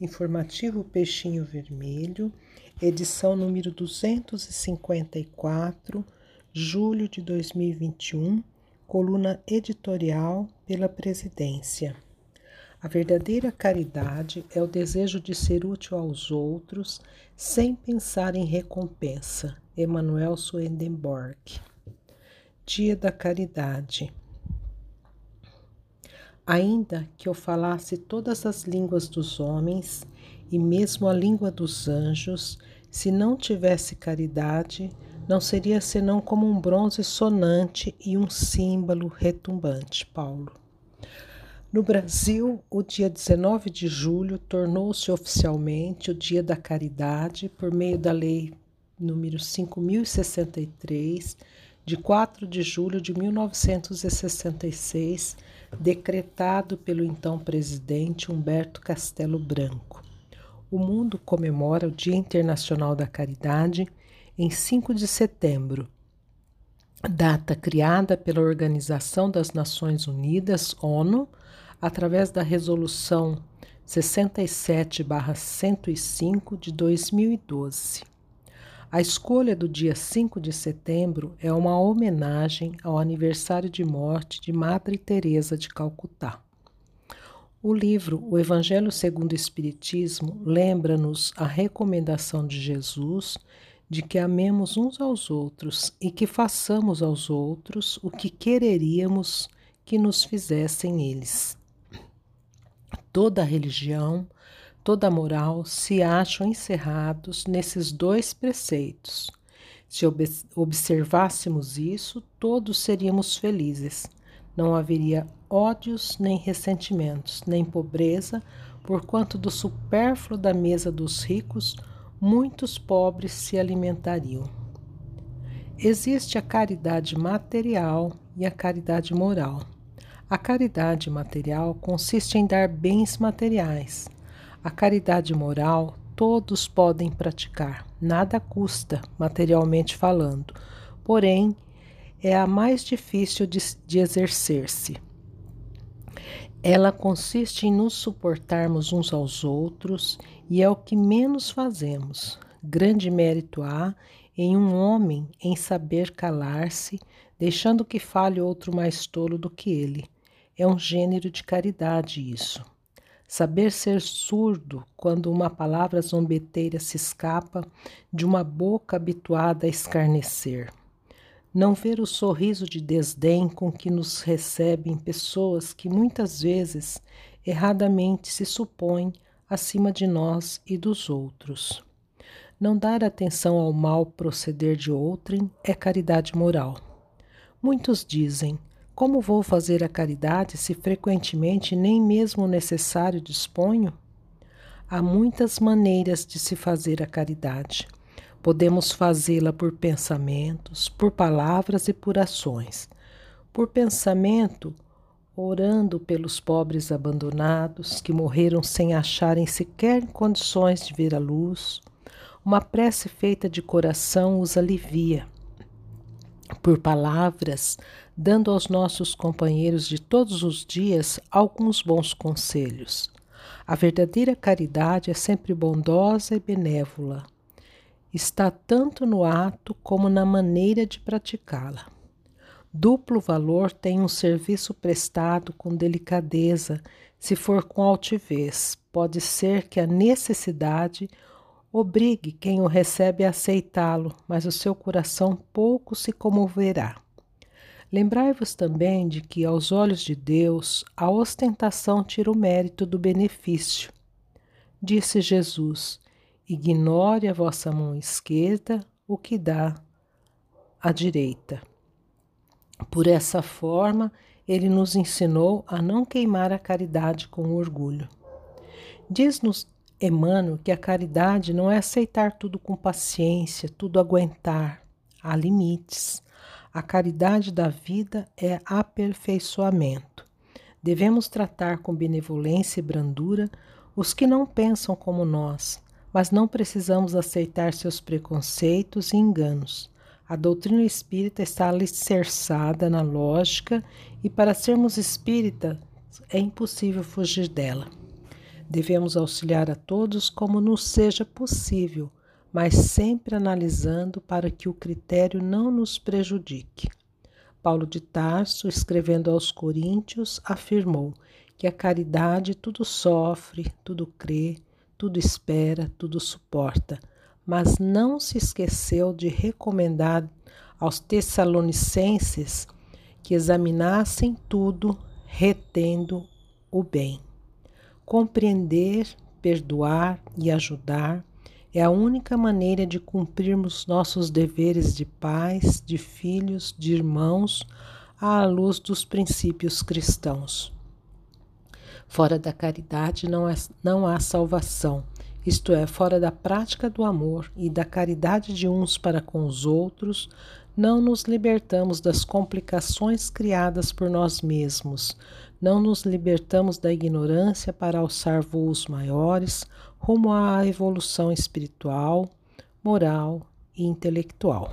Informativo Peixinho Vermelho, edição número 254, julho de 2021, coluna editorial pela Presidência. A verdadeira caridade é o desejo de ser útil aos outros sem pensar em recompensa. Emanuel Swedenborg. Dia da Caridade. Ainda que eu falasse todas as línguas dos homens e mesmo a língua dos anjos, se não tivesse caridade, não seria senão como um bronze sonante e um símbolo retumbante. Paulo. No Brasil, o dia 19 de julho tornou-se oficialmente o Dia da Caridade por meio da Lei número 5063 de 4 de julho de 1966, decretado pelo então presidente Humberto Castelo Branco. O mundo comemora o Dia Internacional da Caridade em 5 de setembro, data criada pela Organização das Nações Unidas, ONU, através da Resolução 67-105 de 2012. A escolha do dia 5 de setembro é uma homenagem ao aniversário de morte de Madre Teresa de Calcutá. O livro O Evangelho segundo o Espiritismo lembra-nos a recomendação de Jesus de que amemos uns aos outros e que façamos aos outros o que quereríamos que nos fizessem eles. Toda religião, toda moral se acham encerrados nesses dois preceitos. Se observássemos isso, todos seríamos felizes. Não haveria ódios nem ressentimentos, nem pobreza, porquanto do supérfluo da mesa dos ricos muitos pobres se alimentariam. Existe a caridade material e a caridade moral. A caridade material consiste em dar bens materiais, a caridade moral todos podem praticar, nada custa, materialmente falando, porém é a mais difícil de, de exercer-se. Ela consiste em nos suportarmos uns aos outros e é o que menos fazemos. Grande mérito há em um homem em saber calar-se, deixando que fale outro mais tolo do que ele. É um gênero de caridade isso. Saber ser surdo quando uma palavra zombeteira se escapa de uma boca habituada a escarnecer. Não ver o sorriso de desdém com que nos recebem pessoas que muitas vezes erradamente se supõem acima de nós e dos outros. Não dar atenção ao mal proceder de outrem é caridade moral. Muitos dizem: como vou fazer a caridade se frequentemente nem mesmo o necessário disponho? Há muitas maneiras de se fazer a caridade. Podemos fazê-la por pensamentos, por palavras e por ações. Por pensamento, orando pelos pobres abandonados que morreram sem acharem sequer condições de ver a luz. Uma prece feita de coração os alivia por palavras, dando aos nossos companheiros de todos os dias alguns bons conselhos. A verdadeira caridade é sempre bondosa e benévola. Está tanto no ato como na maneira de praticá-la. Duplo valor tem um serviço prestado com delicadeza, se for com altivez. Pode ser que a necessidade Obrigue quem o recebe a aceitá-lo, mas o seu coração pouco se comoverá. Lembrai-vos também de que, aos olhos de Deus, a ostentação tira o mérito do benefício. Disse Jesus: Ignore a vossa mão esquerda o que dá a direita. Por essa forma, ele nos ensinou a não queimar a caridade com orgulho. Diz-nos Emmanuel que a caridade não é aceitar tudo com paciência, tudo aguentar. Há limites. A caridade da vida é aperfeiçoamento. Devemos tratar com benevolência e brandura os que não pensam como nós, mas não precisamos aceitar seus preconceitos e enganos. A doutrina espírita está alicerçada na lógica e para sermos espírita é impossível fugir dela. Devemos auxiliar a todos como nos seja possível, mas sempre analisando para que o critério não nos prejudique. Paulo de Tarso, escrevendo aos Coríntios, afirmou que a caridade tudo sofre, tudo crê, tudo espera, tudo suporta, mas não se esqueceu de recomendar aos Tessalonicenses que examinassem tudo, retendo o bem. Compreender, perdoar e ajudar é a única maneira de cumprirmos nossos deveres de pais, de filhos, de irmãos, à luz dos princípios cristãos. Fora da caridade não, é, não há salvação, isto é, fora da prática do amor e da caridade de uns para com os outros, não nos libertamos das complicações criadas por nós mesmos, não nos libertamos da ignorância para alçar voos maiores rumo à evolução espiritual, moral e intelectual.